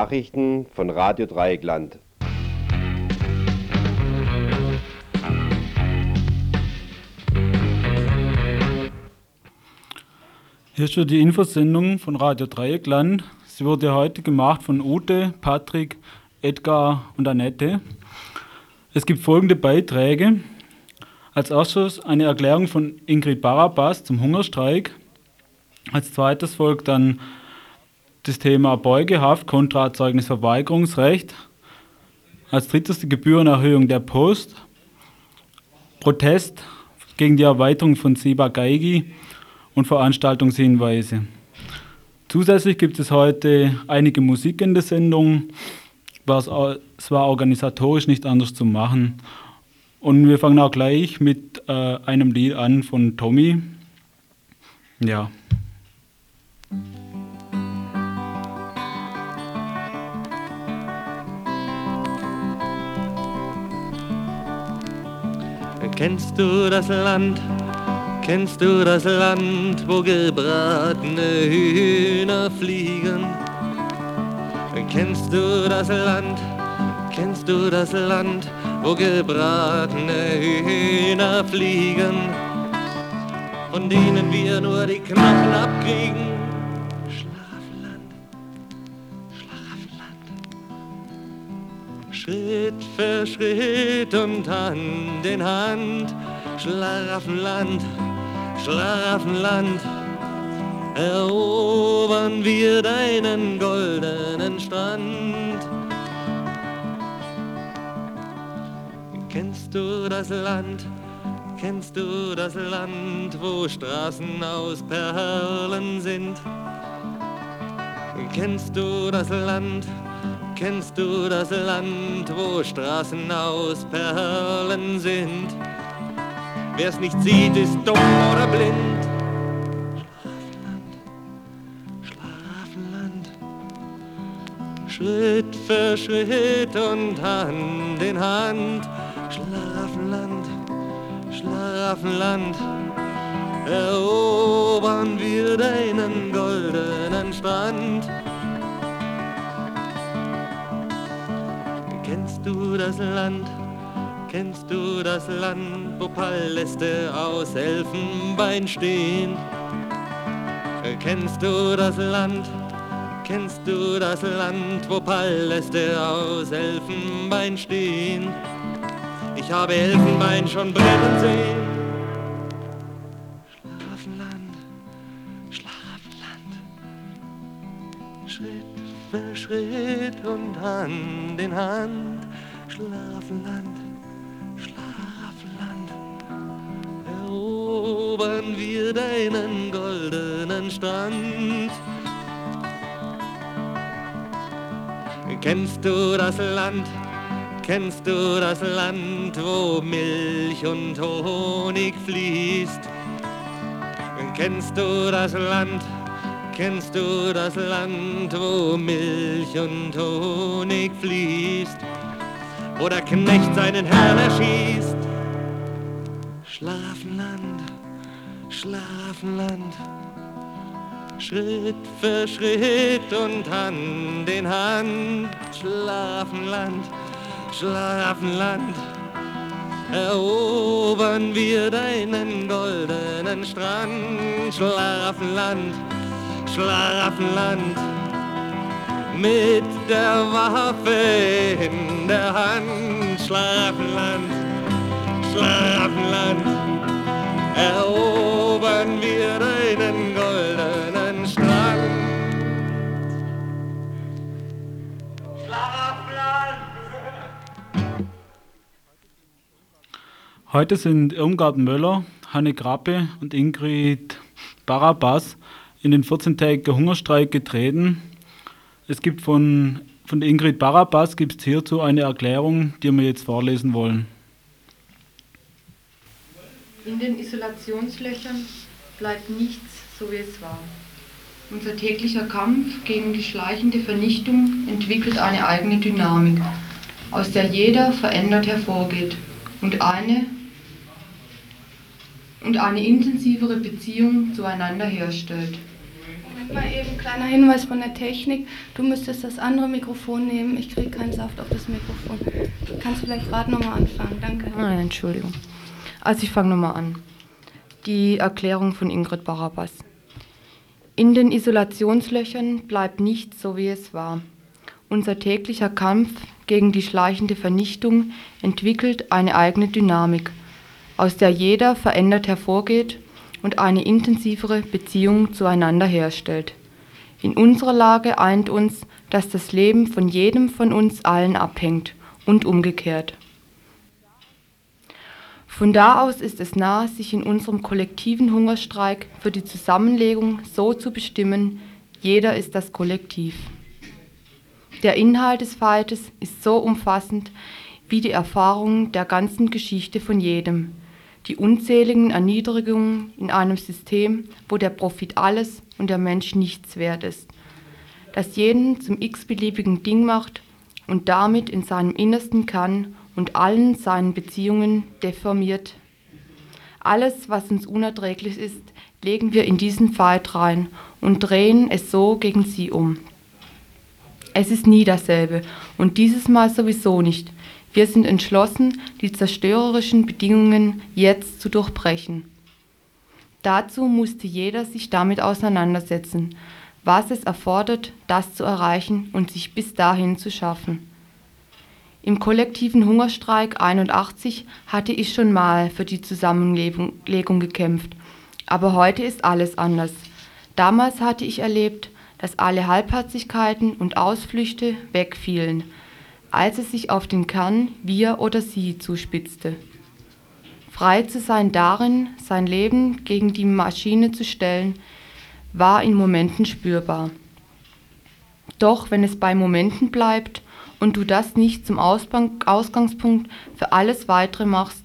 Nachrichten von Radio Dreieckland. Hier ist die Infosendung von Radio Dreieckland. Sie wurde heute gemacht von Ute, Patrick, Edgar und Annette. Es gibt folgende Beiträge. Als erstes eine Erklärung von Ingrid Barabas zum Hungerstreik. Als zweites folgt dann das Thema Beugehaft kontra Erzeugnisverweigerungsrecht. Als drittes die Gebührenerhöhung der Post. Protest gegen die Erweiterung von Seba Geigi und Veranstaltungshinweise. Zusätzlich gibt es heute einige Musik in der Sendung. Es war organisatorisch nicht anders zu machen. Und wir fangen auch gleich mit äh, einem Lied an von Tommy. Ja. Kennst du das Land? Kennst du das Land, wo gebratene Hühner fliegen? Kennst du das Land? Kennst du das Land, wo gebratene Hühner fliegen? Von denen wir nur die Knochen abkriegen. Schritt für Schritt und Hand in Hand. Schlaraffenland, Schlaraffenland, erobern wir deinen goldenen Strand. Kennst du das Land? Kennst du das Land, wo Straßen aus Perlen sind? Kennst du das Land? Kennst du das Land, wo Straßen aus Perlen sind? Wer's nicht sieht, ist dumm oder blind. Schlafenland, Schlafenland, Schritt für Schritt und Hand in Hand. Schlafenland, Schlafenland, erobern wir deinen goldenen Strand. Kennst du das Land? Kennst du das Land, wo Paläste aus Elfenbein stehen? Kennst du das Land? Kennst du das Land, wo Paläste aus Elfenbein stehen? Ich habe Elfenbein schon brennen sehen. Schlafenland, Schlafenland, Schritt für Schritt und Hand in Hand. Schlafenland, Schlafenland, erobern wir deinen goldenen Strand. Kennst du das Land? Kennst du das Land, wo Milch und Honig fließt? Kennst du das Land? Kennst du das Land, wo Milch und Honig fließt? Wo der Knecht seinen Herrn erschießt? Schlafenland, Schlafenland, Schritt für Schritt und Hand in Hand, Schlafenland. Schlafenland, erobern wir deinen goldenen Strand. Schlafenland, Schlafenland, mit der Waffe in der Hand. Schlafenland, Schlafenland, erobern wir deinen goldenen Strand. Heute sind Irmgard Möller, Hanne Grappe und Ingrid Barabas in den 14-tägigen Hungerstreik getreten. Es gibt von, von Ingrid Barabas gibt es hierzu eine Erklärung, die wir jetzt vorlesen wollen. In den Isolationslöchern bleibt nichts so wie es war. Unser täglicher Kampf gegen die schleichende Vernichtung entwickelt eine eigene Dynamik, aus der jeder verändert hervorgeht und eine und eine intensivere Beziehung zueinander herstellt. Mal eben kleiner Hinweis von der Technik. Du müsstest das andere Mikrofon nehmen. Ich kriege keinen Saft auf das Mikrofon. Kannst du vielleicht gerade nochmal anfangen? Danke. Ah, Entschuldigung. Also ich fange nochmal an. Die Erklärung von Ingrid Barabbas. In den Isolationslöchern bleibt nichts so, wie es war. Unser täglicher Kampf gegen die schleichende Vernichtung entwickelt eine eigene Dynamik, aus der jeder verändert hervorgeht und eine intensivere Beziehung zueinander herstellt. In unserer Lage eint uns, dass das Leben von jedem von uns allen abhängt und umgekehrt. Von da aus ist es nah, sich in unserem kollektiven Hungerstreik für die Zusammenlegung so zu bestimmen, jeder ist das Kollektiv. Der Inhalt des Feites ist so umfassend wie die Erfahrung der ganzen Geschichte von jedem, die unzähligen Erniedrigungen in einem System, wo der Profit alles und der Mensch nichts wert ist, das jeden zum x-beliebigen Ding macht und damit in seinem Innersten kann und allen seinen Beziehungen deformiert. Alles, was uns unerträglich ist, legen wir in diesen Fight rein und drehen es so gegen sie um. Es ist nie dasselbe und dieses Mal sowieso nicht. Wir sind entschlossen, die zerstörerischen Bedingungen jetzt zu durchbrechen. Dazu musste jeder sich damit auseinandersetzen, was es erfordert, das zu erreichen und sich bis dahin zu schaffen. Im kollektiven Hungerstreik 81 hatte ich schon mal für die Zusammenlegung gekämpft, aber heute ist alles anders. Damals hatte ich erlebt, dass alle Halbherzigkeiten und Ausflüchte wegfielen – als es sich auf den Kern wir oder sie zuspitzte. Frei zu sein darin, sein Leben gegen die Maschine zu stellen, war in Momenten spürbar. Doch wenn es bei Momenten bleibt und du das nicht zum Ausgangspunkt für alles Weitere machst,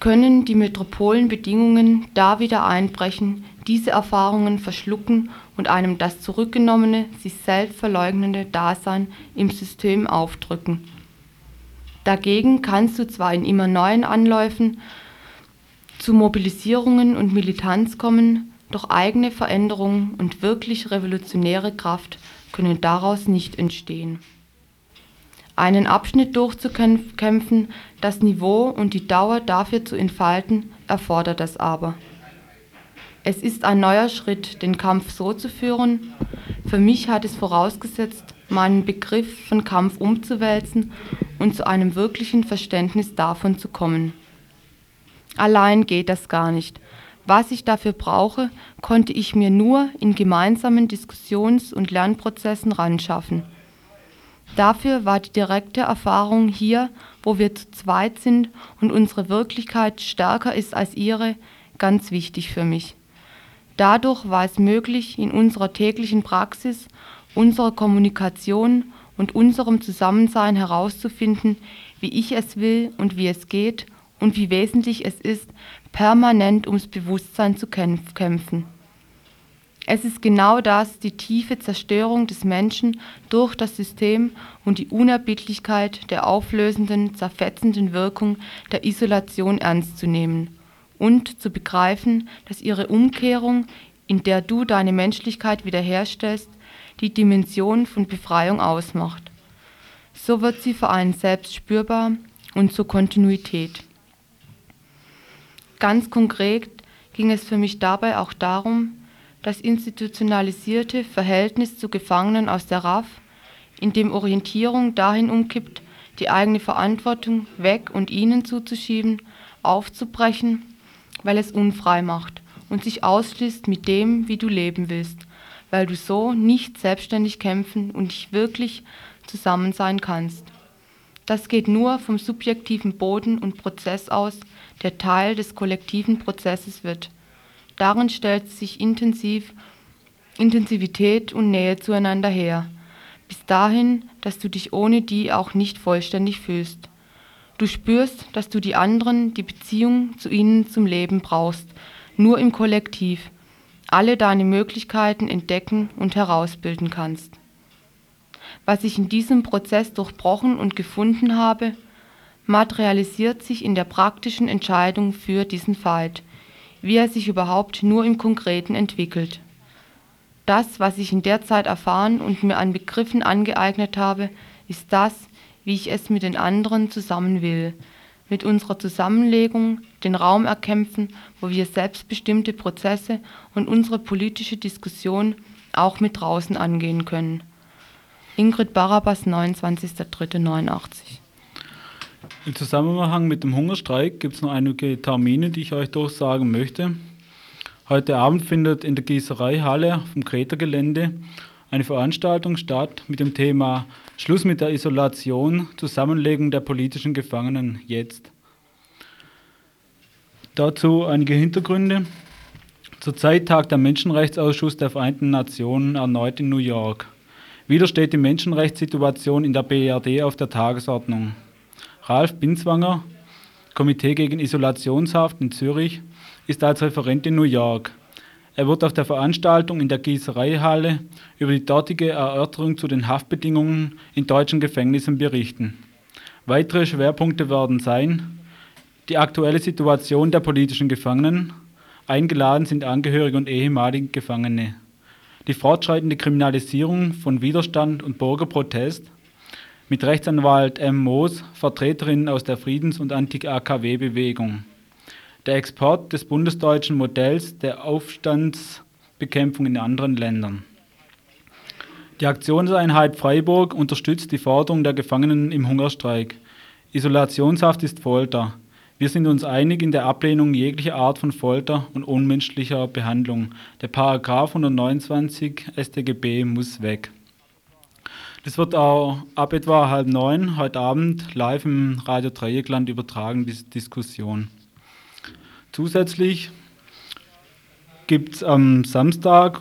können die Metropolenbedingungen da wieder einbrechen, diese Erfahrungen verschlucken und einem das zurückgenommene, sich selbst verleugnende Dasein im System aufdrücken. Dagegen kannst du zwar in immer neuen Anläufen zu Mobilisierungen und Militanz kommen, doch eigene Veränderungen und wirklich revolutionäre Kraft können daraus nicht entstehen. Einen Abschnitt durchzukämpfen, das Niveau und die Dauer dafür zu entfalten, erfordert das aber. Es ist ein neuer Schritt, den Kampf so zu führen. Für mich hat es vorausgesetzt, meinen Begriff von Kampf umzuwälzen und zu einem wirklichen Verständnis davon zu kommen. Allein geht das gar nicht. Was ich dafür brauche, konnte ich mir nur in gemeinsamen Diskussions- und Lernprozessen ranschaffen. Dafür war die direkte Erfahrung hier, wo wir zu zweit sind und unsere Wirklichkeit stärker ist als ihre, ganz wichtig für mich. Dadurch war es möglich, in unserer täglichen Praxis, unserer Kommunikation und unserem Zusammensein herauszufinden, wie ich es will und wie es geht und wie wesentlich es ist, permanent ums Bewusstsein zu kämpfen. Es ist genau das, die tiefe Zerstörung des Menschen durch das System und die Unerbittlichkeit der auflösenden, zerfetzenden Wirkung der Isolation ernst zu nehmen und zu begreifen, dass ihre Umkehrung, in der du deine Menschlichkeit wiederherstellst, die Dimension von Befreiung ausmacht. So wird sie für einen selbst spürbar und zur Kontinuität. Ganz konkret ging es für mich dabei auch darum, das institutionalisierte Verhältnis zu Gefangenen aus der RAF, in dem Orientierung dahin umkippt, die eigene Verantwortung weg und ihnen zuzuschieben, aufzubrechen weil es unfrei macht und sich ausschließt mit dem, wie du leben willst, weil du so nicht selbstständig kämpfen und nicht wirklich zusammen sein kannst. Das geht nur vom subjektiven Boden und Prozess aus, der Teil des kollektiven Prozesses wird. Darin stellt sich intensiv Intensivität und Nähe zueinander her, bis dahin, dass du dich ohne die auch nicht vollständig fühlst. Du spürst, dass du die anderen, die Beziehung zu ihnen zum Leben brauchst, nur im Kollektiv, alle deine Möglichkeiten entdecken und herausbilden kannst. Was ich in diesem Prozess durchbrochen und gefunden habe, materialisiert sich in der praktischen Entscheidung für diesen Fight, wie er sich überhaupt nur im Konkreten entwickelt. Das, was ich in der Zeit erfahren und mir an Begriffen angeeignet habe, ist das, wie ich es mit den anderen zusammen will. Mit unserer Zusammenlegung den Raum erkämpfen, wo wir selbstbestimmte Prozesse und unsere politische Diskussion auch mit draußen angehen können. Ingrid Barabas, 29.03.89 Im Zusammenhang mit dem Hungerstreik gibt es noch einige Termine, die ich euch durchsagen möchte. Heute Abend findet in der Gießereihalle vom Kreta-Gelände eine Veranstaltung statt mit dem Thema Schluss mit der Isolation, Zusammenlegung der politischen Gefangenen jetzt. Dazu einige Hintergründe. Zurzeit tagt der Menschenrechtsausschuss der Vereinten Nationen erneut in New York. Wieder steht die Menschenrechtssituation in der BRD auf der Tagesordnung. Ralf Binswanger, Komitee gegen Isolationshaft in Zürich, ist als Referent in New York. Er wird auf der Veranstaltung in der Gießereihalle über die dortige Erörterung zu den Haftbedingungen in deutschen Gefängnissen berichten. Weitere Schwerpunkte werden sein die aktuelle Situation der politischen Gefangenen, Eingeladen sind Angehörige und ehemalige Gefangene. Die fortschreitende Kriminalisierung von Widerstand und Bürgerprotest mit Rechtsanwalt M. Moos, Vertreterinnen aus der Friedens- und Anti-AKW-Bewegung. Der Export des bundesdeutschen Modells der Aufstandsbekämpfung in anderen Ländern. Die Aktionseinheit Freiburg unterstützt die Forderung der Gefangenen im Hungerstreik. Isolationshaft ist Folter. Wir sind uns einig in der Ablehnung jeglicher Art von Folter und unmenschlicher Behandlung. Der Paragraph 129 StGB muss weg. Das wird auch ab etwa halb neun heute Abend live im Radio Dreieckland übertragen, diese Diskussion. Zusätzlich gibt es am Samstag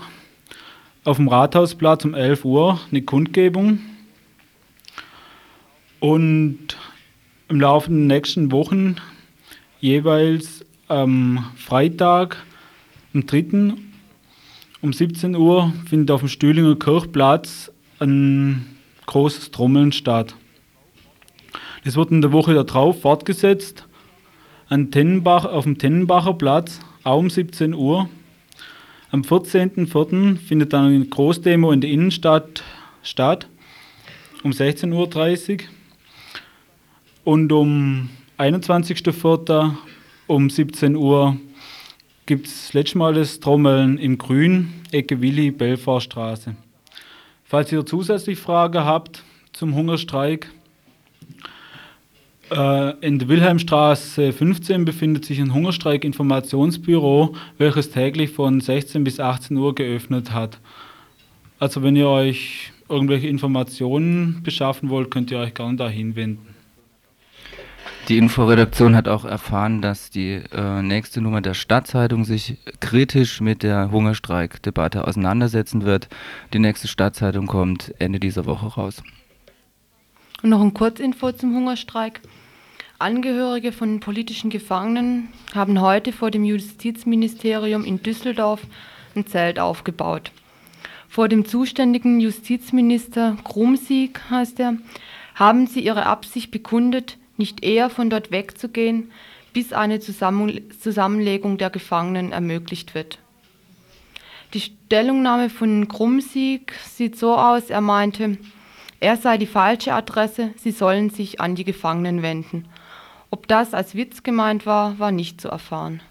auf dem Rathausplatz um 11 Uhr eine Kundgebung. Und im Laufe der nächsten Wochen jeweils am Freitag, am 3. um 17 Uhr findet auf dem Stühlinger Kirchplatz ein großes Trommeln statt. Das wird in der Woche darauf fortgesetzt an Tennenbach, auf dem Tennenbacher Platz, auch um 17 Uhr. Am 14.04. findet dann eine Großdemo in der Innenstadt statt, um 16.30 Uhr. Und um 21.04. um 17 Uhr gibt es das letzte Mal das Trommeln im Grün, Ecke Willi, Belfortstraße. Falls ihr zusätzlich Fragen habt zum Hungerstreik, in der Wilhelmstraße 15 befindet sich ein Hungerstreik-Informationsbüro, welches täglich von 16 bis 18 Uhr geöffnet hat. Also wenn ihr euch irgendwelche Informationen beschaffen wollt, könnt ihr euch gerne dahin wenden. Die Inforedaktion hat auch erfahren, dass die äh, nächste Nummer der Stadtzeitung sich kritisch mit der Hungerstreikdebatte auseinandersetzen wird. Die nächste Stadtzeitung kommt Ende dieser Woche raus. Und noch ein Kurzinfo zum Hungerstreik. Angehörige von politischen Gefangenen haben heute vor dem Justizministerium in Düsseldorf ein Zelt aufgebaut. Vor dem zuständigen Justizminister Grumsieg heißt er, haben sie ihre Absicht bekundet, nicht eher von dort wegzugehen, bis eine Zusammenlegung der Gefangenen ermöglicht wird. Die Stellungnahme von Krumsieg sieht so aus, er meinte, er sei die falsche Adresse, sie sollen sich an die Gefangenen wenden. Ob das als Witz gemeint war, war nicht zu erfahren.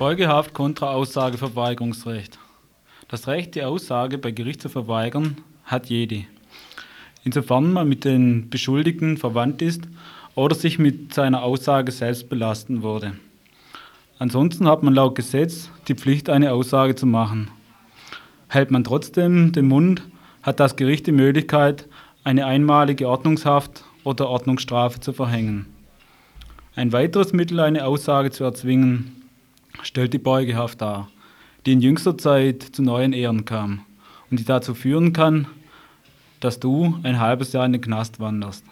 Beugehaft kontra Aussageverweigerungsrecht. Das Recht, die Aussage bei Gericht zu verweigern, hat jede. Insofern man mit den Beschuldigten verwandt ist oder sich mit seiner Aussage selbst belasten wurde. Ansonsten hat man laut Gesetz die Pflicht, eine Aussage zu machen. Hält man trotzdem den Mund, hat das Gericht die Möglichkeit, eine einmalige Ordnungshaft oder Ordnungsstrafe zu verhängen. Ein weiteres Mittel, eine Aussage zu erzwingen, stellt die Beugehaft dar, die in jüngster Zeit zu neuen Ehren kam und die dazu führen kann, dass du ein halbes Jahr in den Knast wanderst.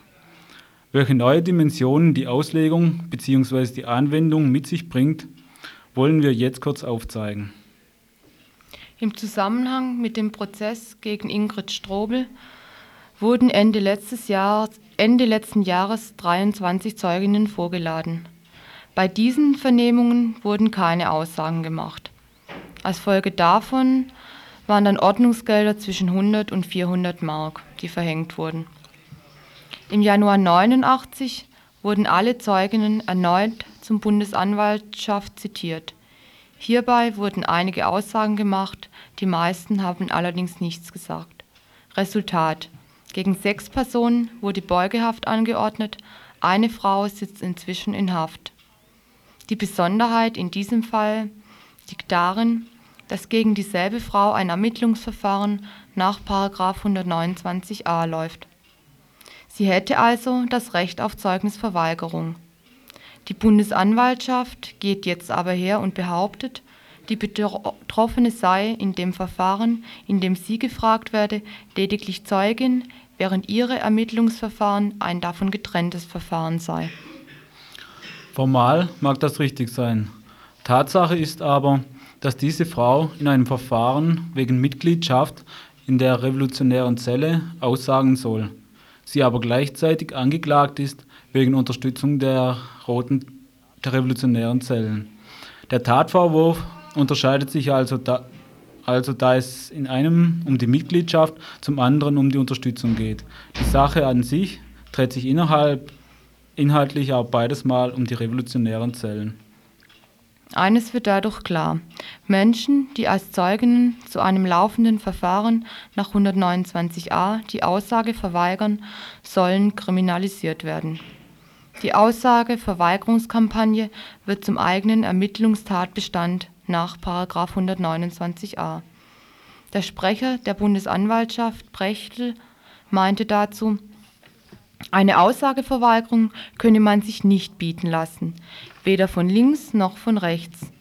Welche neue Dimensionen die Auslegung bzw. die Anwendung mit sich bringt, wollen wir jetzt kurz aufzeigen. Im Zusammenhang mit dem Prozess gegen Ingrid Strobel wurden Ende, letztes Jahr, Ende letzten Jahres 23 Zeuginnen vorgeladen. Bei diesen Vernehmungen wurden keine Aussagen gemacht. Als Folge davon waren dann Ordnungsgelder zwischen 100 und 400 Mark, die verhängt wurden. Im Januar 89 wurden alle Zeuginnen erneut zum Bundesanwaltschaft zitiert. Hierbei wurden einige Aussagen gemacht, die meisten haben allerdings nichts gesagt. Resultat. Gegen sechs Personen wurde Beugehaft angeordnet, eine Frau sitzt inzwischen in Haft. Die Besonderheit in diesem Fall liegt darin, dass gegen dieselbe Frau ein Ermittlungsverfahren nach 129a läuft. Sie hätte also das Recht auf Zeugnisverweigerung. Die Bundesanwaltschaft geht jetzt aber her und behauptet, die Betroffene sei in dem Verfahren, in dem sie gefragt werde, lediglich Zeugin, während ihre Ermittlungsverfahren ein davon getrenntes Verfahren sei. Formal mag das richtig sein. Tatsache ist aber, dass diese Frau in einem Verfahren wegen Mitgliedschaft in der revolutionären Zelle aussagen soll, sie aber gleichzeitig angeklagt ist wegen Unterstützung der roten der revolutionären Zellen. Der Tatvorwurf unterscheidet sich also da, also da es in einem um die Mitgliedschaft, zum anderen um die Unterstützung geht. Die Sache an sich dreht sich innerhalb, inhaltlich auch beides Mal um die revolutionären Zellen. Eines wird dadurch klar. Menschen, die als Zeuginnen zu einem laufenden Verfahren nach 129a die Aussage verweigern, sollen kriminalisiert werden. Die Aussageverweigerungskampagne wird zum eigenen Ermittlungstatbestand nach 129a. Der Sprecher der Bundesanwaltschaft Prechtl meinte dazu, eine Aussageverweigerung könne man sich nicht bieten lassen, weder von links noch von rechts.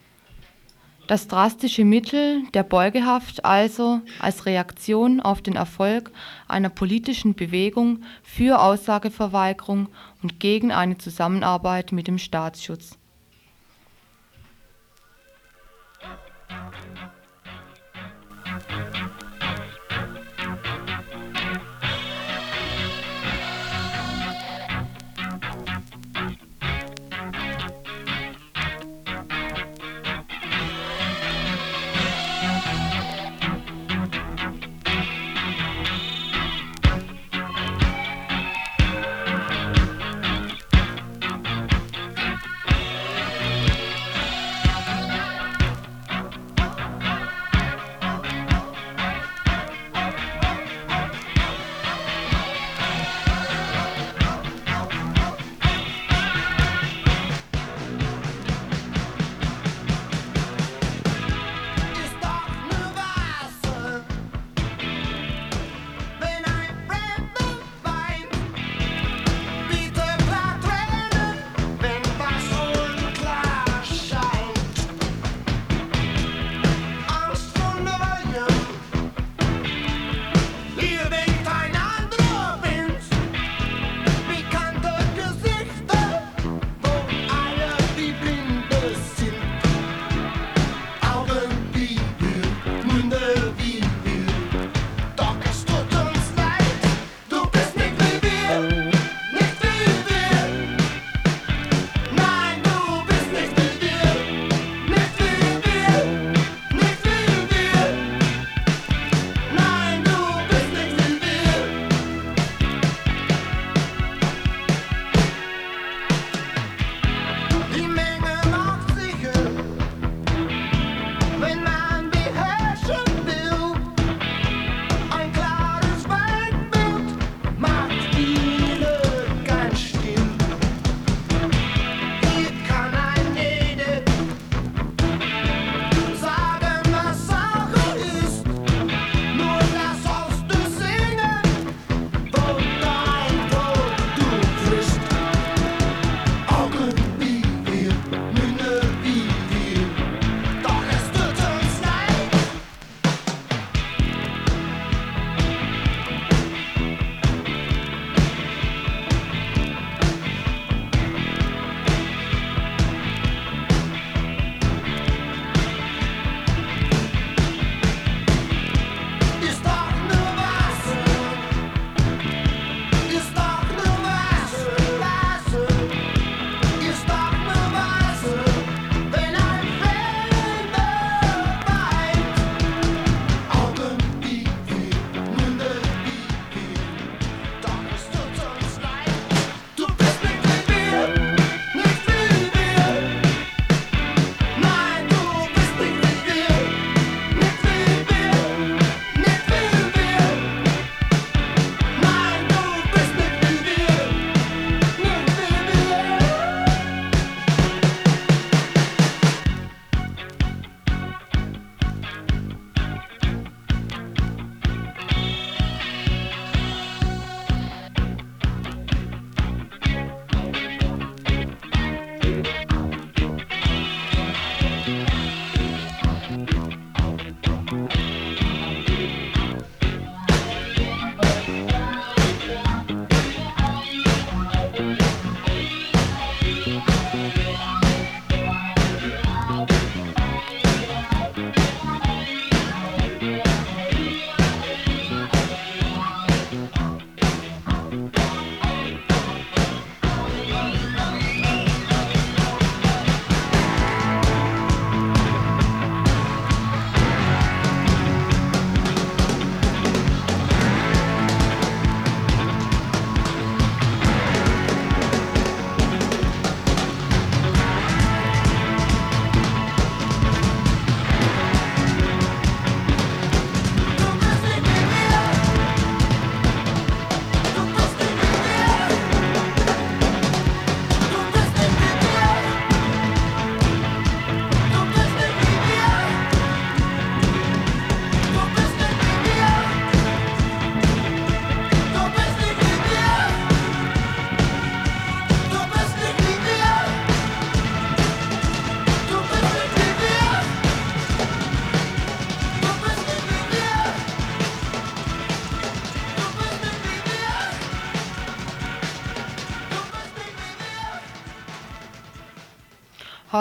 Das drastische Mittel der Beugehaft also als Reaktion auf den Erfolg einer politischen Bewegung für Aussageverweigerung und gegen eine Zusammenarbeit mit dem Staatsschutz.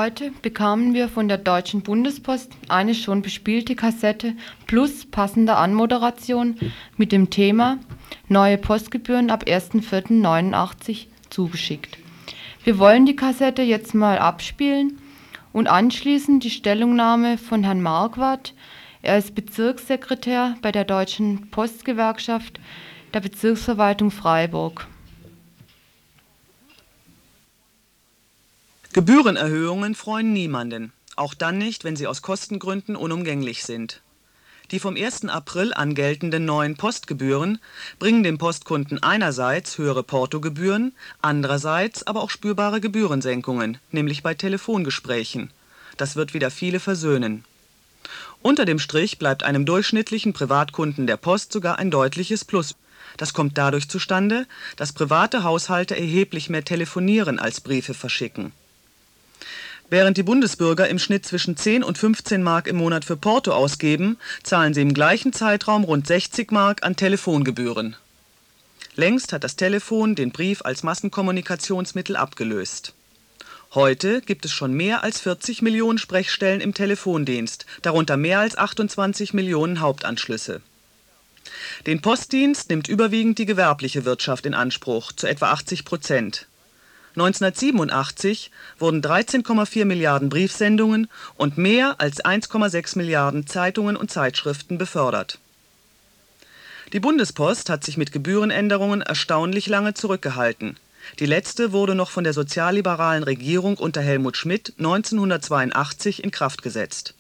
Heute bekamen wir von der Deutschen Bundespost eine schon bespielte Kassette plus passende Anmoderation mit dem Thema Neue Postgebühren ab 1.4.89 zugeschickt. Wir wollen die Kassette jetzt mal abspielen und anschließend die Stellungnahme von Herrn Marquardt. Er ist Bezirkssekretär bei der Deutschen Postgewerkschaft der Bezirksverwaltung Freiburg. Gebührenerhöhungen freuen niemanden, auch dann nicht, wenn sie aus Kostengründen unumgänglich sind. Die vom 1. April an geltenden neuen Postgebühren bringen dem Postkunden einerseits höhere Portogebühren, andererseits aber auch spürbare Gebührensenkungen, nämlich bei Telefongesprächen. Das wird wieder viele versöhnen. Unter dem Strich bleibt einem durchschnittlichen Privatkunden der Post sogar ein deutliches Plus. Das kommt dadurch zustande, dass private Haushalte erheblich mehr telefonieren als Briefe verschicken Während die Bundesbürger im Schnitt zwischen 10 und 15 Mark im Monat für Porto ausgeben, zahlen sie im gleichen Zeitraum rund 60 Mark an Telefongebühren. Längst hat das Telefon den Brief als Massenkommunikationsmittel abgelöst. Heute gibt es schon mehr als 40 Millionen Sprechstellen im Telefondienst, darunter mehr als 28 Millionen Hauptanschlüsse. Den Postdienst nimmt überwiegend die gewerbliche Wirtschaft in Anspruch, zu etwa 80 Prozent 1987 wurden 13,4 Milliarden Briefsendungen und mehr als 1,6 Milliarden Zeitungen und Zeitschriften befördert. Die Bundespost hat sich mit Gebührenänderungen erstaunlich lange zurückgehalten. Die letzte wurde noch von der sozialliberalen Regierung unter Helmut Schmidt 1982 in Kraft gesetzt.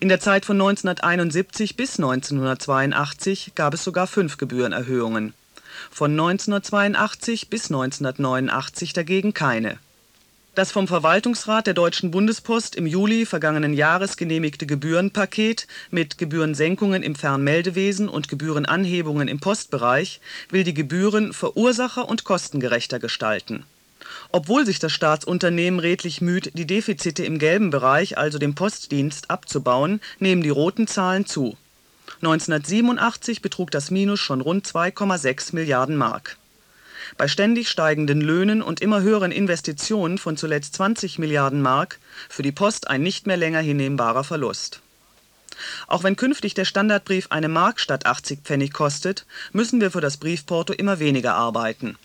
In der Zeit von 1971 bis 1982 gab es sogar fünf Gebührenerhöhungen von 1982 bis 1989 dagegen keine. Das vom Verwaltungsrat der Deutschen Bundespost im Juli vergangenen Jahres genehmigte Gebührenpaket mit Gebührensenkungen im Fernmeldewesen und Gebührenanhebungen im Postbereich will die Gebühren verursacher und kostengerechter gestalten. Obwohl sich das Staatsunternehmen redlich müht, die Defizite im gelben Bereich, also dem Postdienst, abzubauen, nehmen die roten Zahlen zu 1987 betrug das Minus schon rund 2,6 Milliarden Mark. Bei ständig steigenden Löhnen und immer höheren Investitionen von zuletzt 20 Milliarden Mark für die Post ein nicht mehr länger hinnehmbarer Verlust. Auch wenn künftig der Standardbrief eine Mark statt 80 Pfennig kostet, müssen wir für das Briefporto immer weniger arbeiten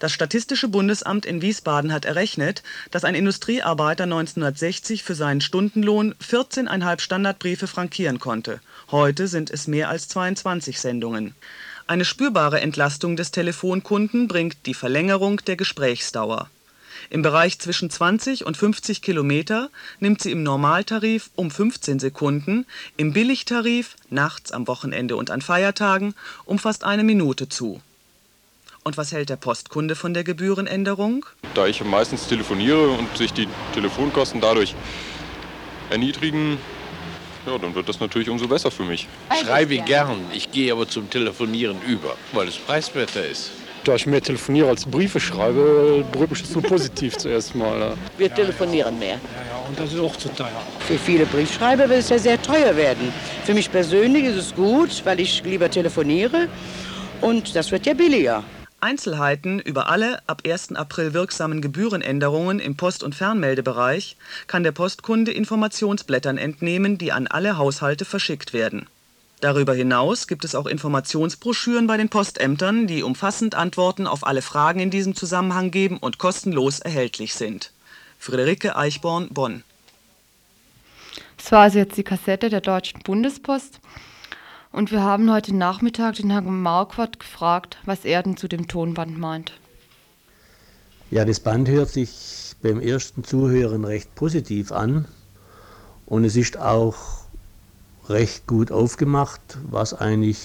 das Statistische Bundesamt in Wiesbaden hat errechnet, dass ein Industriearbeiter 1960 für seinen Stundenlohn 14,5 Standardbriefe frankieren konnte. Heute sind es mehr als 22 Sendungen. Eine spürbare Entlastung des Telefonkunden bringt die Verlängerung der Gesprächsdauer. Im Bereich zwischen 20 und 50 Kilometer nimmt sie im Normaltarif um 15 Sekunden, im Billigtarif nachts, am Wochenende und an Feiertagen um fast eine Minute zu und was hält der Postkunde von der Gebührenänderung? Da ich meistens telefoniere und sich die Telefonkosten dadurch erniedrigen, ja, dann wird das natürlich umso besser für mich. Ich schreibe gern, ich gehe aber zum Telefonieren über, weil es preiswerter ist. Da ich mehr telefoniere als Briefe schreibe, berührt mich das nur positiv zuerst mal. Wir telefonieren mehr. Ja, ja, und das ist auch zu teuer. Für viele Briefschreiber wird es ja sehr teuer werden. Für mich persönlich ist es gut, weil ich lieber telefoniere und das wird ja billiger. Einzelheiten über alle ab 1. April wirksamen Gebührenänderungen im Post und Fernmeldebereich kann der Postkunde Informationsblättern entnehmen, die an alle Haushalte verschickt werden. Darüber hinaus gibt es auch Informationsbroschüren bei den Postämtern, die umfassend Antworten auf alle Fragen in diesem Zusammenhang geben und kostenlos erhältlich sind. Friederike Eichborn, Bonn. Das war also jetzt die Kassette der Deutschen Bundespost. Und wir haben heute Nachmittag den Herrn Marquardt gefragt, was er denn zu dem Tonband meint. Ja, das Band hört sich beim ersten Zuhören recht positiv an und es ist auch recht gut aufgemacht, was eigentlich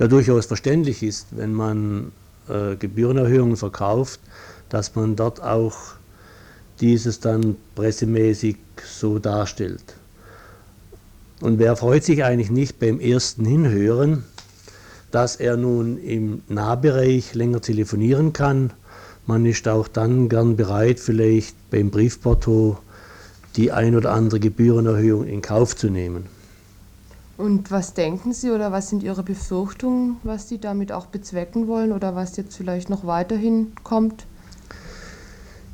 ja durchaus verständlich ist, wenn man äh, Gebührenerhöhungen verkauft, dass man dort auch dieses dann pressemäßig so darstellt. Und wer freut sich eigentlich nicht beim ersten Hinhören, dass er nun im Nahbereich länger telefonieren kann. Man ist auch dann gern bereit, vielleicht beim Briefporto die ein oder andere Gebührenerhöhung in Kauf zu nehmen. Und was denken Sie oder was sind Ihre Befürchtungen, was Sie damit auch bezwecken wollen oder was jetzt vielleicht noch weiterhin kommt?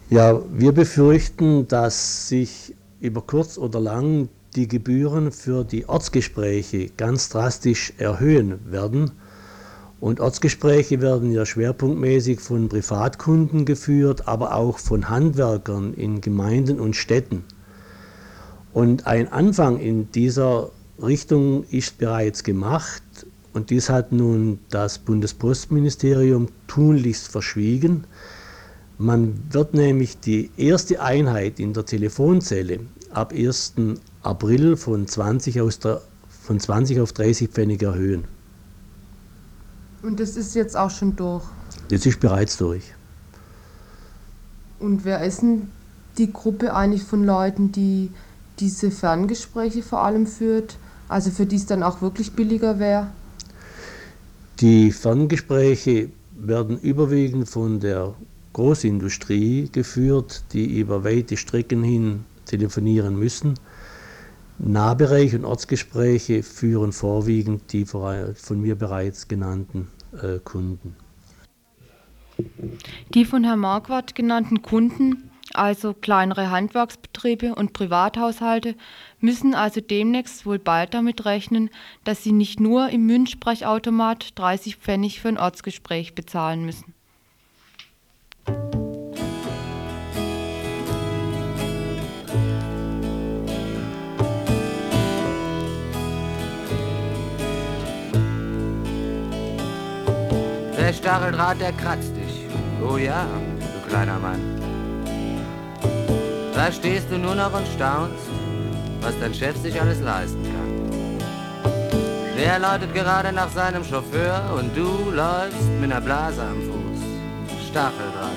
Ja, wir befürchten, dass sich über kurz oder lang die Gebühren für die Ortsgespräche ganz drastisch erhöhen werden. Und Ortsgespräche werden ja schwerpunktmäßig von Privatkunden geführt, aber auch von Handwerkern in Gemeinden und Städten. Und ein Anfang in dieser Richtung ist bereits gemacht und dies hat nun das Bundespostministerium tunlichst verschwiegen. Man wird nämlich die erste Einheit in der Telefonzelle ab 1. April von 20, aus von 20 auf 30 Pfennig erhöhen. Und das ist jetzt auch schon durch. Das ist bereits durch. Und wer ist denn die Gruppe eigentlich von Leuten, die diese Ferngespräche vor allem führt? Also für die es dann auch wirklich billiger wäre? Die Ferngespräche werden überwiegend von der Großindustrie geführt, die über weite Strecken hin telefonieren müssen. Nahbereich und Ortsgespräche führen vorwiegend die von mir bereits genannten äh, Kunden. Die von Herrn Marquardt genannten Kunden, also kleinere Handwerksbetriebe und Privathaushalte, müssen also demnächst wohl bald damit rechnen, dass sie nicht nur im Münzsprechautomat 30 Pfennig für ein Ortsgespräch bezahlen müssen. Der Stacheldraht, der kratzt dich. Oh ja, du kleiner Mann. Da stehst du nur noch und staunst, was dein Chef sich alles leisten kann. Der läutet gerade nach seinem Chauffeur und du läufst mit einer Blase am Fuß. Stacheldraht.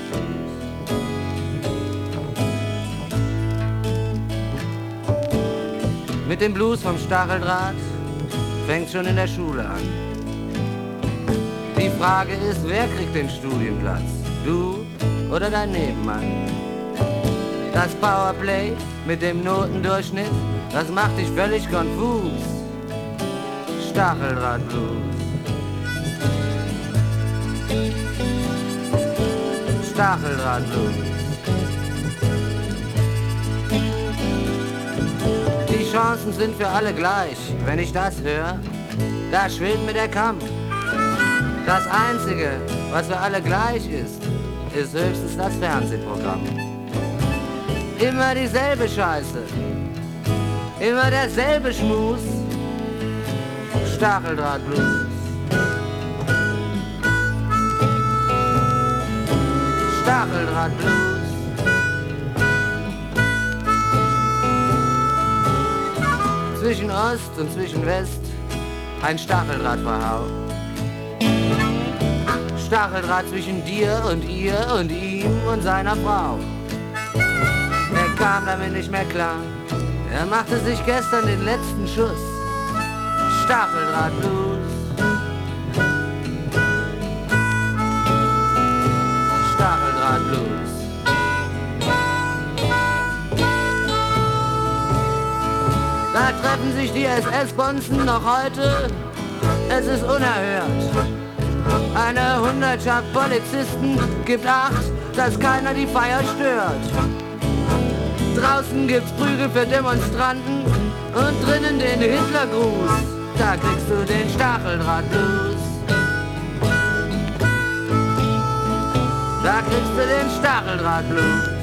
Mit dem Blues vom Stacheldraht fängt schon in der Schule an. Die Frage ist, wer kriegt den Studienplatz? Du oder dein Nebenmann? Das Powerplay mit dem Notendurchschnitt, das macht dich völlig konfus. Stacheldrahtblues. Stacheldrahtblues. Die Chancen sind für alle gleich. Wenn ich das höre, da schwillt mir der Kampf. Das Einzige, was für alle gleich ist, ist höchstens das Fernsehprogramm. Immer dieselbe Scheiße, immer derselbe Schmus, Stacheldrahtblues. Stacheldrahtblues. Zwischen Ost und zwischen West ein Stacheldrahtverhau. Stacheldraht zwischen dir und ihr und ihm und seiner Frau. Er kam damit nicht mehr klar. Er machte sich gestern den letzten Schuss. Stacheldrahtblues. Stacheldrahtblues. Da treffen sich die SS-Bonzen noch heute. Es ist unerhört. Eine Hundertschaft Polizisten gibt Acht, dass keiner die Feier stört. Draußen gibt's Prügel für Demonstranten und drinnen den Hitlergruß. Da kriegst du den Stacheldrahtblues. Da kriegst du den Stacheldrahtblues.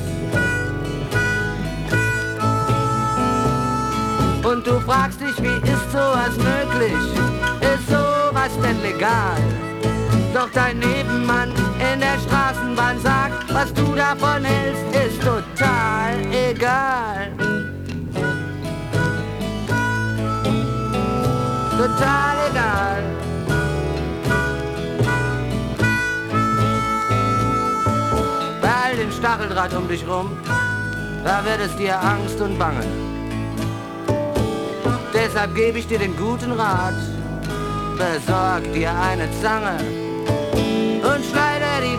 Und du fragst dich, wie ist sowas möglich? Ist sowas denn legal? Doch dein Nebenmann in der Straßenbahn sagt, was du davon hältst, ist total egal. Total egal. Bei all dem Stacheldraht um dich rum, da wird es dir Angst und Bange. Deshalb gebe ich dir den guten Rat, besorg dir eine Zange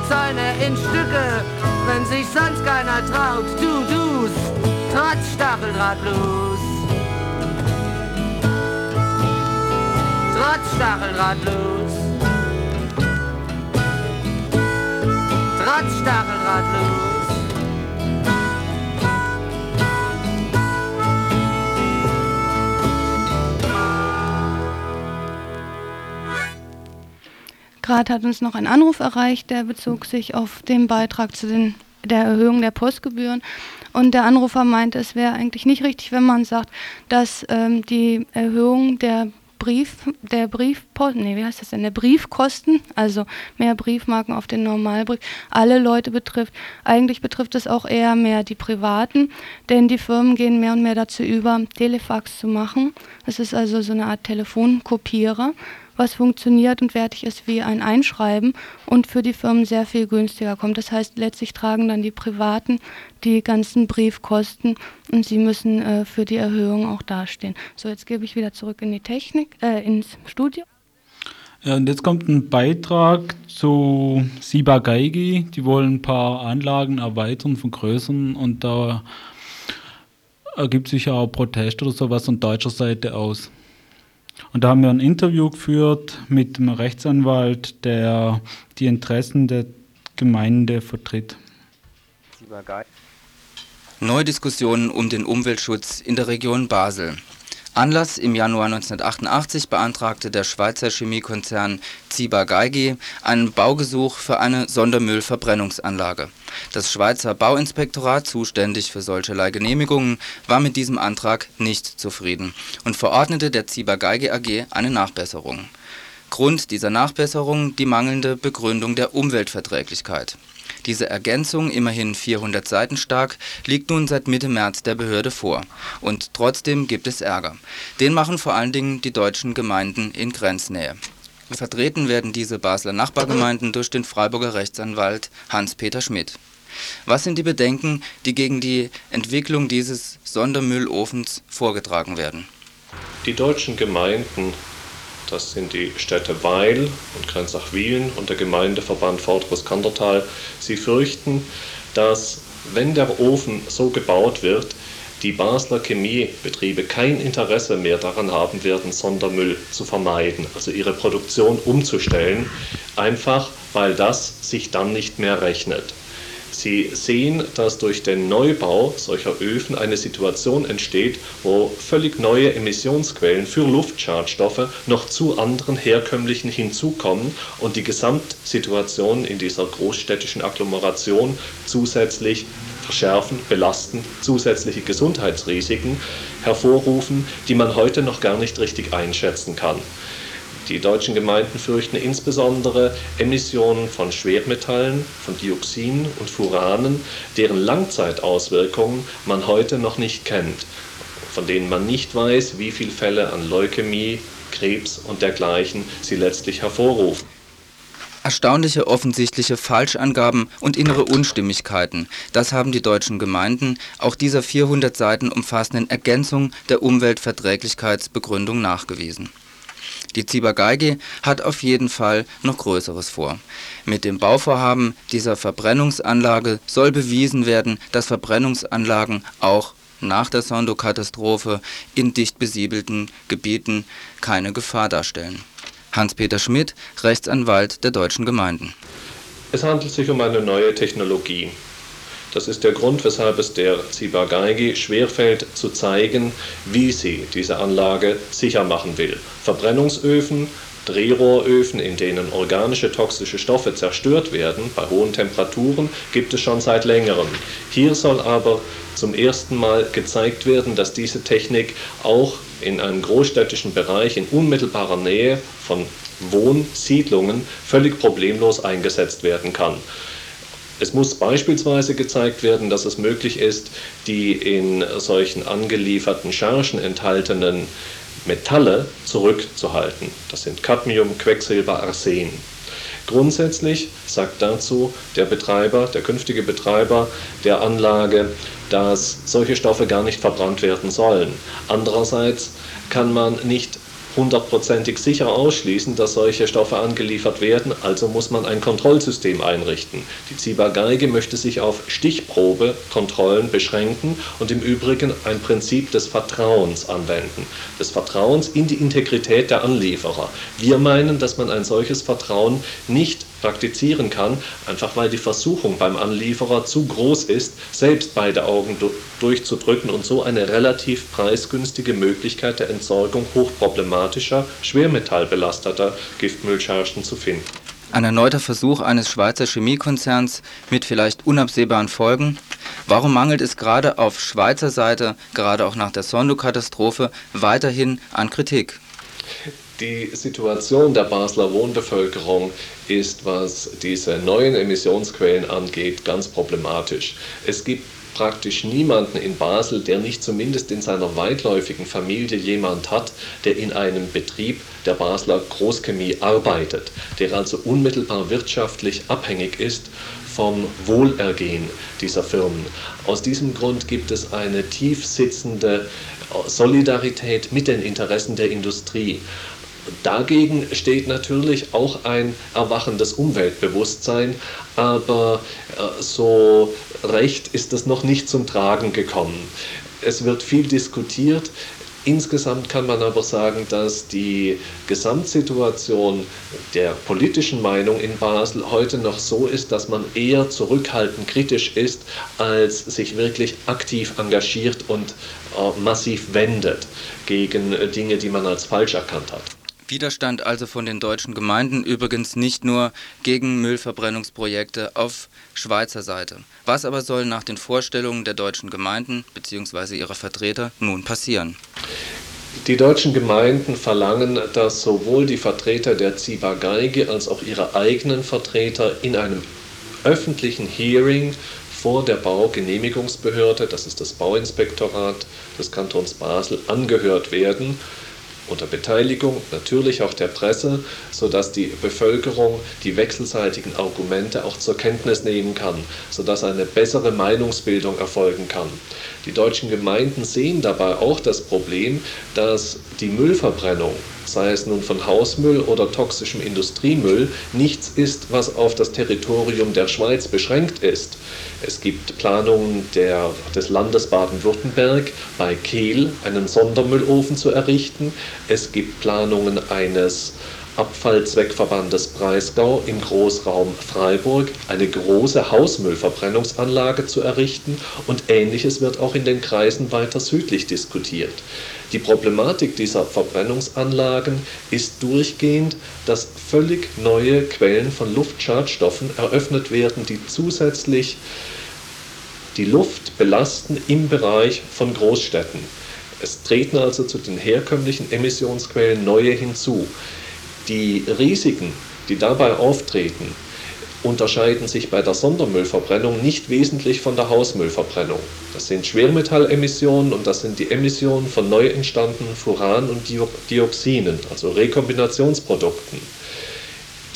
Zäune in Stücke, wenn sich sonst keiner traut. Du du's, trotz Stacheldrahtblues. Trotz Stacheldrahtblues. Trotz Stacheldrahtblues. Gerade hat uns noch ein Anruf erreicht, der bezog sich auf den Beitrag zu den, der Erhöhung der Postgebühren. Und der Anrufer meinte, es wäre eigentlich nicht richtig, wenn man sagt, dass ähm, die Erhöhung der Brief, der Briefpost, nee, wie heißt das denn, der Briefkosten, also mehr Briefmarken auf den Normalbrief, alle Leute betrifft. Eigentlich betrifft es auch eher mehr die Privaten, denn die Firmen gehen mehr und mehr dazu über, Telefax zu machen. Das ist also so eine Art Telefonkopierer was funktioniert und wertig ist wie ein Einschreiben und für die Firmen sehr viel günstiger kommt. Das heißt, letztlich tragen dann die Privaten die ganzen Briefkosten und sie müssen äh, für die Erhöhung auch dastehen. So, jetzt gebe ich wieder zurück in die Technik, äh, ins Studio. Ja, und jetzt kommt ein Beitrag zu Siba Geigi. Die wollen ein paar Anlagen erweitern, vergrößern und da ergibt sich ja auch Protest oder sowas von deutscher Seite aus. Und da haben wir ein Interview geführt mit einem Rechtsanwalt, der die Interessen der Gemeinde vertritt. Neue Diskussionen um den Umweltschutz in der Region Basel. Anlass im Januar 1988 beantragte der Schweizer Chemiekonzern Ciba-Geigy einen Baugesuch für eine Sondermüllverbrennungsanlage. Das Schweizer Bauinspektorat, zuständig für solcherlei Genehmigungen, war mit diesem Antrag nicht zufrieden und verordnete der Ciba-Geigy AG eine Nachbesserung. Grund dieser Nachbesserung die mangelnde Begründung der Umweltverträglichkeit diese Ergänzung, immerhin 400 Seiten stark, liegt nun seit Mitte März der Behörde vor. Und trotzdem gibt es Ärger. Den machen vor allen Dingen die deutschen Gemeinden in Grenznähe. Vertreten werden diese Basler Nachbargemeinden durch den Freiburger Rechtsanwalt Hans-Peter Schmidt. Was sind die Bedenken, die gegen die Entwicklung dieses Sondermüllofens vorgetragen werden? Die deutschen Gemeinden das sind die Städte Weil und Grenzach-Wielen und der Gemeindeverband Vorderus-Kandertal. Sie fürchten, dass, wenn der Ofen so gebaut wird, die Basler Chemiebetriebe kein Interesse mehr daran haben werden, Sondermüll zu vermeiden, also ihre Produktion umzustellen, einfach weil das sich dann nicht mehr rechnet. Sie sehen, dass durch den Neubau solcher Öfen eine Situation entsteht, wo völlig neue Emissionsquellen für Luftschadstoffe noch zu anderen herkömmlichen hinzukommen und die Gesamtsituation in dieser großstädtischen Agglomeration zusätzlich verschärfen, belasten, zusätzliche Gesundheitsrisiken hervorrufen, die man heute noch gar nicht richtig einschätzen kann. Die deutschen Gemeinden fürchten insbesondere Emissionen von Schwermetallen, von Dioxinen und Furanen, deren Langzeitauswirkungen man heute noch nicht kennt, von denen man nicht weiß, wie viele Fälle an Leukämie, Krebs und dergleichen sie letztlich hervorrufen. Erstaunliche offensichtliche Falschangaben und innere Unstimmigkeiten, das haben die deutschen Gemeinden auch dieser 400 Seiten umfassenden Ergänzung der Umweltverträglichkeitsbegründung nachgewiesen die Ciba-Geigy hat auf jeden Fall noch Größeres vor. Mit dem Bauvorhaben dieser Verbrennungsanlage soll bewiesen werden, dass Verbrennungsanlagen auch nach der Sondo-Katastrophe in dicht besiedelten Gebieten keine Gefahr darstellen. Hans-Peter Schmidt, Rechtsanwalt der deutschen Gemeinden. Es handelt sich um eine neue Technologie. Das ist der Grund, weshalb es der Ciba-Geigy schwerfällt zu zeigen, wie sie diese Anlage sicher machen will. Verbrennungsöfen, Drehrohröfen, in denen organische toxische Stoffe zerstört werden bei hohen Temperaturen, gibt es schon seit längerem. Hier soll aber zum ersten Mal gezeigt werden, dass diese Technik auch in einem großstädtischen Bereich in unmittelbarer Nähe von Wohnsiedlungen völlig problemlos eingesetzt werden kann. Es muss beispielsweise gezeigt werden, dass es möglich ist, die in solchen angelieferten Chargen enthaltenen Metalle zurückzuhalten. Das sind Cadmium, Quecksilber, Arsen. Grundsätzlich sagt dazu der Betreiber, der künftige Betreiber der Anlage, dass solche Stoffe gar nicht verbrannt werden sollen. Andererseits kann man nicht hundertprozentig sicher ausschließen, dass solche Stoffe angeliefert werden, also muss man ein Kontrollsystem einrichten. Die Ziba-Geige möchte sich auf Stichprobekontrollen beschränken und im Übrigen ein Prinzip des Vertrauens anwenden, des Vertrauens in die Integrität der Anlieferer. Wir meinen, dass man ein solches Vertrauen nicht praktizieren kann, einfach weil die Versuchung beim Anlieferer zu groß ist, selbst beide Augen durchzudrücken und so eine relativ preisgünstige Möglichkeit der Entsorgung hochproblematischer, schwermetallbelasteter Giftmüllchargen zu finden. Ein erneuter Versuch eines Schweizer Chemiekonzerns mit vielleicht unabsehbaren Folgen? Warum mangelt es gerade auf Schweizer Seite, gerade auch nach der Sondo-Katastrophe, weiterhin an Kritik? Die Situation der Basler Wohnbevölkerung ist, was diese neuen Emissionsquellen angeht, ganz problematisch. Es gibt praktisch niemanden in Basel, der nicht zumindest in seiner weitläufigen Familie jemand hat, der in einem Betrieb der Basler Großchemie arbeitet, der also unmittelbar wirtschaftlich abhängig ist vom Wohlergehen dieser Firmen. Aus diesem Grund gibt es eine tief sitzende Solidarität mit den Interessen der Industrie. Dagegen steht natürlich auch ein erwachendes Umweltbewusstsein, aber äh, so recht ist es noch nicht zum Tragen gekommen. Es wird viel diskutiert. Insgesamt kann man aber sagen, dass die Gesamtsituation der politischen Meinung in Basel heute noch so ist, dass man eher zurückhaltend kritisch ist, als sich wirklich aktiv engagiert und äh, massiv wendet gegen äh, Dinge, die man als falsch erkannt hat. Widerstand also von den deutschen Gemeinden, übrigens nicht nur gegen Müllverbrennungsprojekte auf Schweizer Seite. Was aber soll nach den Vorstellungen der deutschen Gemeinden bzw. ihrer Vertreter nun passieren? Die deutschen Gemeinden verlangen, dass sowohl die Vertreter der Ziba Geige als auch ihre eigenen Vertreter in einem öffentlichen Hearing vor der Baugenehmigungsbehörde, das ist das Bauinspektorat des Kantons Basel, angehört werden unter Beteiligung natürlich auch der Presse, sodass die Bevölkerung die wechselseitigen Argumente auch zur Kenntnis nehmen kann, sodass eine bessere Meinungsbildung erfolgen kann. Die deutschen Gemeinden sehen dabei auch das Problem, dass die Müllverbrennung, sei es nun von Hausmüll oder toxischem Industriemüll, nichts ist, was auf das Territorium der Schweiz beschränkt ist. Es gibt Planungen der, des Landes Baden-Württemberg, bei Kehl einen Sondermüllofen zu errichten. Es gibt Planungen eines Abfallzweckverbandes Breisgau im Großraum Freiburg eine große Hausmüllverbrennungsanlage zu errichten und ähnliches wird auch in den Kreisen weiter südlich diskutiert. Die Problematik dieser Verbrennungsanlagen ist durchgehend, dass völlig neue Quellen von Luftschadstoffen eröffnet werden, die zusätzlich die Luft belasten im Bereich von Großstädten. Es treten also zu den herkömmlichen Emissionsquellen neue hinzu. Die Risiken, die dabei auftreten, unterscheiden sich bei der Sondermüllverbrennung nicht wesentlich von der Hausmüllverbrennung. Das sind Schwermetallemissionen und das sind die Emissionen von neu entstandenen Furan und Dioxinen, also Rekombinationsprodukten.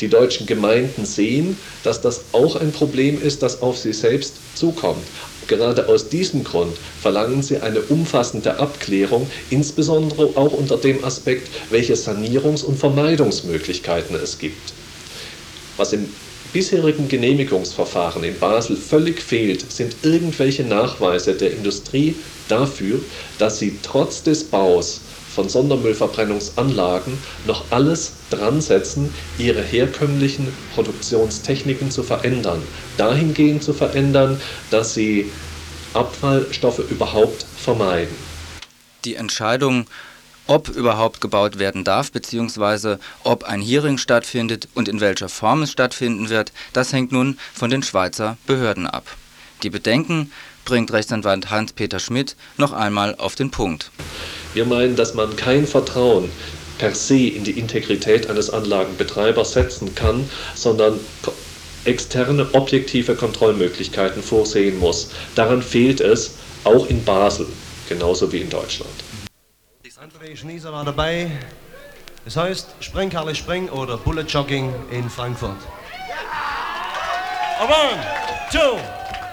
Die deutschen Gemeinden sehen, dass das auch ein Problem ist, das auf sie selbst zukommt. Gerade aus diesem Grund verlangen sie eine umfassende Abklärung, insbesondere auch unter dem Aspekt, welche Sanierungs- und Vermeidungsmöglichkeiten es gibt. Was im bisherigen Genehmigungsverfahren in Basel völlig fehlt, sind irgendwelche Nachweise der Industrie dafür, dass sie trotz des Baus von Sondermüllverbrennungsanlagen noch alles dran setzen, ihre herkömmlichen Produktionstechniken zu verändern. Dahingehend zu verändern, dass sie Abfallstoffe überhaupt vermeiden. Die Entscheidung ob überhaupt gebaut werden darf, beziehungsweise ob ein Hearing stattfindet und in welcher Form es stattfinden wird, das hängt nun von den Schweizer Behörden ab. Die Bedenken bringt Rechtsanwalt Hans-Peter Schmidt noch einmal auf den Punkt. Wir meinen, dass man kein Vertrauen per se in die Integrität eines Anlagenbetreibers setzen kann, sondern externe objektive Kontrollmöglichkeiten vorsehen muss. Daran fehlt es auch in Basel, genauso wie in Deutschland. André Schnieser war dabei. Es heißt Sprenghalle Spring oder Bullet Jogging in Frankfurt. A one, two,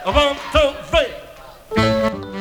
a one, two, three.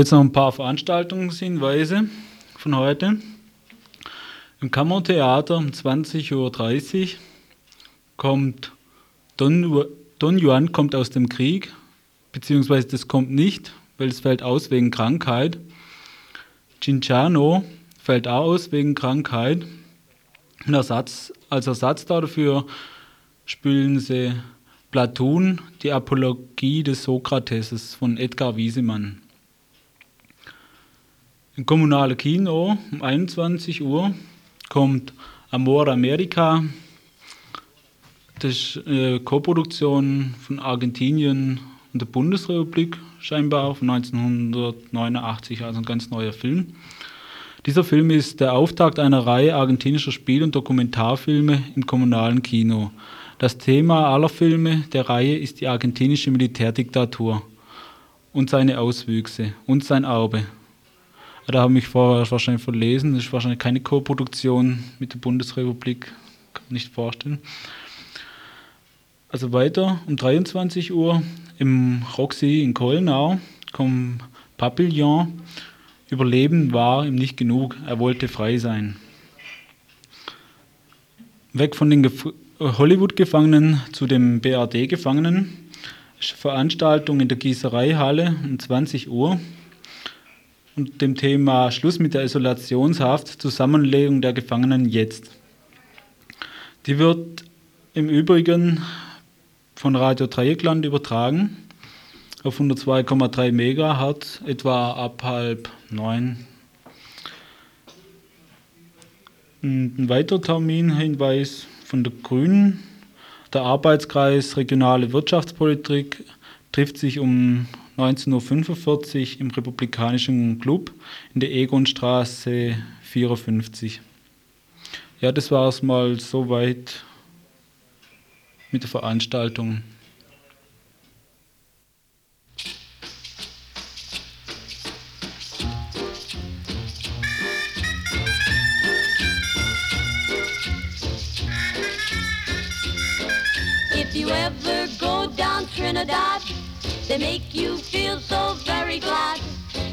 Jetzt noch ein paar Veranstaltungshinweise von heute. Im Kammertheater um 20.30 Uhr kommt Don, Don Juan kommt aus dem Krieg, beziehungsweise das kommt nicht, weil es fällt aus wegen Krankheit. Cinciano fällt auch aus wegen Krankheit. Ersatz, als Ersatz dafür spielen sie Platon, die Apologie des Sokrates von Edgar Wiesemann. Im kommunalen Kino um 21 Uhr kommt Amor America. Das ist eine Koproduktion von Argentinien und der Bundesrepublik, scheinbar von 1989, also ein ganz neuer Film. Dieser Film ist der Auftakt einer Reihe argentinischer Spiel- und Dokumentarfilme im kommunalen Kino. Das Thema aller Filme der Reihe ist die argentinische Militärdiktatur und seine Auswüchse und sein Erbe. Da habe ich wahrscheinlich verlesen, das ist wahrscheinlich keine Co-Produktion mit der Bundesrepublik, kann man nicht vorstellen. Also weiter um 23 Uhr im Roxy in Kolnau kommt Papillon. Überleben war ihm nicht genug, er wollte frei sein. Weg von den Hollywood-Gefangenen zu den BRD-Gefangenen. Veranstaltung in der Gießereihalle um 20 Uhr und dem Thema Schluss mit der Isolationshaft, Zusammenlegung der Gefangenen jetzt. Die wird im Übrigen von Radio Dreieckland übertragen auf 102,3 MHz, etwa ab halb neun. Ein weiterer Terminhinweis von der Grünen. Der Arbeitskreis Regionale Wirtschaftspolitik trifft sich um 19.45 Uhr im Republikanischen Club in der Egonstraße 54. Ja, das war es mal soweit mit der Veranstaltung. If you ever go down Trinidad, they make you feel so very glad.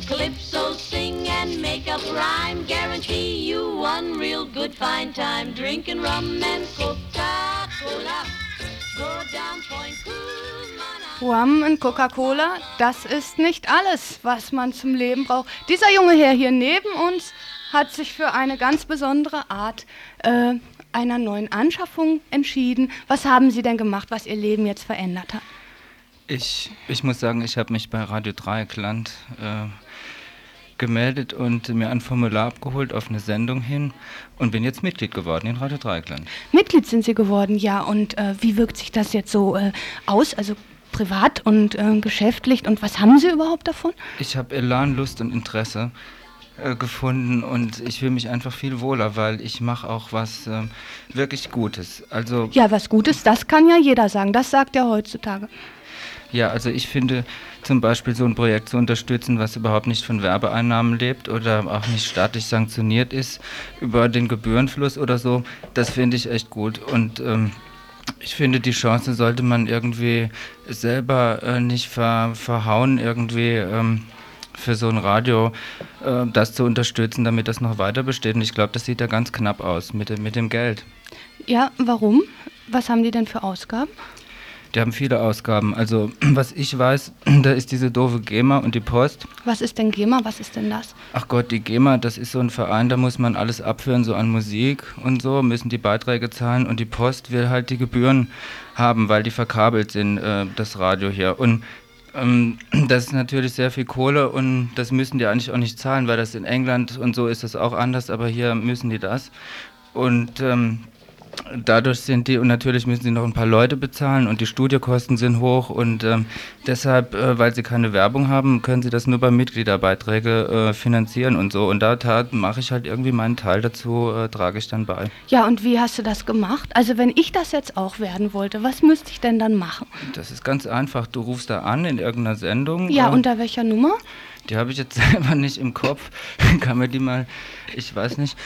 Calypso sing and make up rhyme, guarantee you one real good fine time. Drinking rum and Coca-Cola, go down Point. Rum und Coca-Cola, das ist nicht alles, was man zum Leben braucht. Dieser junge Herr hier neben uns hat sich für eine ganz besondere Art äh, einer neuen Anschaffung entschieden. Was haben Sie denn gemacht, was Ihr Leben jetzt verändert hat? Ich, ich muss sagen, ich habe mich bei Radio Dreieckland äh, gemeldet und mir ein Formular abgeholt auf eine Sendung hin und bin jetzt Mitglied geworden in Radio Dreieckland. Mitglied sind Sie geworden, ja. Und äh, wie wirkt sich das jetzt so äh, aus, also privat und äh, geschäftlich? Und was haben Sie überhaupt davon? Ich habe Elan, Lust und Interesse äh, gefunden und ich fühle mich einfach viel wohler, weil ich mache auch was äh, wirklich Gutes. Also Ja, was Gutes, das kann ja jeder sagen. Das sagt er heutzutage. Ja, also ich finde zum Beispiel so ein Projekt zu unterstützen, was überhaupt nicht von Werbeeinnahmen lebt oder auch nicht staatlich sanktioniert ist über den Gebührenfluss oder so, das finde ich echt gut. Und ähm, ich finde, die Chance sollte man irgendwie selber äh, nicht ver verhauen, irgendwie ähm, für so ein Radio äh, das zu unterstützen, damit das noch weiter besteht. Und ich glaube, das sieht ja ganz knapp aus mit, mit dem Geld. Ja, warum? Was haben die denn für Ausgaben? Die haben viele Ausgaben. Also, was ich weiß, da ist diese doofe GEMA und die Post. Was ist denn GEMA? Was ist denn das? Ach Gott, die GEMA, das ist so ein Verein, da muss man alles abführen, so an Musik und so, müssen die Beiträge zahlen und die Post will halt die Gebühren haben, weil die verkabelt sind, äh, das Radio hier. Und ähm, das ist natürlich sehr viel Kohle und das müssen die eigentlich auch nicht zahlen, weil das in England und so ist das auch anders, aber hier müssen die das. Und ähm, dadurch sind die, und natürlich müssen sie noch ein paar Leute bezahlen und die Studiokosten sind hoch und ähm, deshalb, äh, weil sie keine Werbung haben, können sie das nur bei Mitgliederbeiträge äh, finanzieren und so. Und da mache ich halt irgendwie meinen Teil dazu, äh, trage ich dann bei. Ja, und wie hast du das gemacht? Also wenn ich das jetzt auch werden wollte, was müsste ich denn dann machen? Das ist ganz einfach. Du rufst da an in irgendeiner Sendung. Ja, äh, unter welcher Nummer? Die habe ich jetzt selber nicht im Kopf. Kann mir die mal, ich weiß nicht.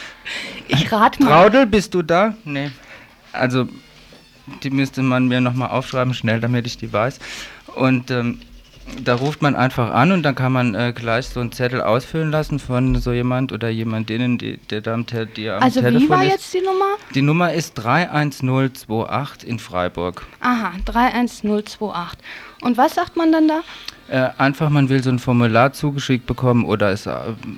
Ich rate mal. Traudel, bist du da? Nee. Also, die müsste man mir nochmal aufschreiben, schnell, damit ich die weiß. Und ähm, Da ruft man einfach an und dann kann man äh, gleich so einen Zettel ausfüllen lassen von so jemand oder jemandin, die, der da am, Te die am Also Telefon wie war ist. jetzt die Nummer? Die Nummer ist 31028 in Freiburg. Aha, 31028. Und was sagt man dann da? Äh, einfach, man will so ein Formular zugeschickt bekommen oder es, äh,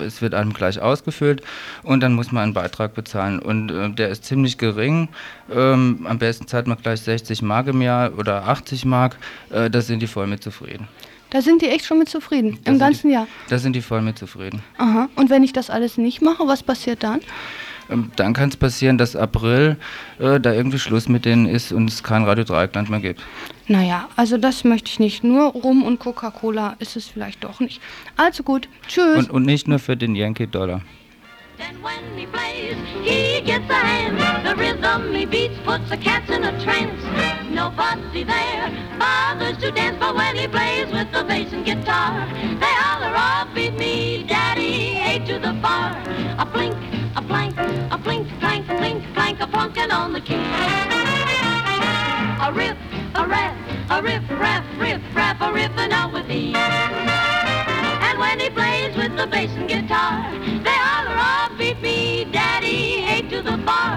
es wird einem gleich ausgefüllt und dann muss man einen Beitrag bezahlen. Und äh, der ist ziemlich gering. Ähm, am besten zahlt man gleich 60 Mark im Jahr oder 80 Mark. Äh, da sind die voll mit zufrieden. Da sind die echt schon mit zufrieden, im ganzen Jahr. Da sind die voll mit zufrieden. Aha. Und wenn ich das alles nicht mache, was passiert dann? Ähm, dann kann es passieren, dass April äh, da irgendwie Schluss mit denen ist und es kein Radio Dreieckland mehr gibt. Naja, also das möchte ich nicht. Nur Rum und Coca-Cola ist es vielleicht doch nicht. Also gut, tschüss. Und, und nicht nur für den Yankee-Dollar. He gets a hand, the rhythm he beats puts the cats in a trance. Nobody there bothers to dance, but when he plays with the bass and guitar, they holler, oh, beat me, daddy, A to the bar. A blink, a blank, plunking on the key. A riff, a rap, a riff, rap, riff, rap, a riffing out with ease. And when he plays with the bass and guitar, they holler, oh, beat me, daddy, A to the bar.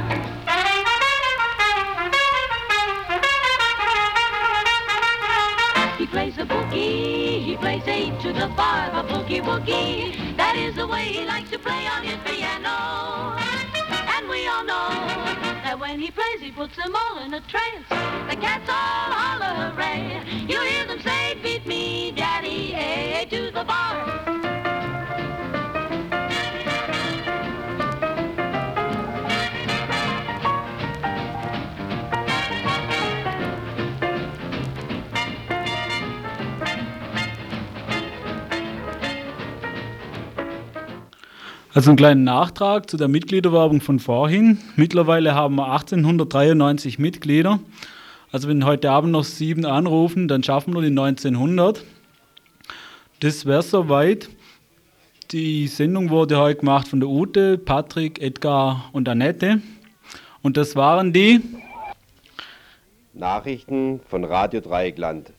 He plays a boogie, he plays eight to the bar, a boogie woogie. That is the way he likes to play on his piano. When he plays, he puts them all in a trance. The cats all holler hooray. You hear them say, beat me, daddy, A to the bar. Also einen kleinen Nachtrag zu der Mitgliederwerbung von vorhin. Mittlerweile haben wir 1893 Mitglieder. Also wenn heute Abend noch sieben anrufen, dann schaffen wir die 1900. Das wäre soweit. Die Sendung wurde heute gemacht von der Ute, Patrick, Edgar und Annette. Und das waren die Nachrichten von Radio Dreieckland.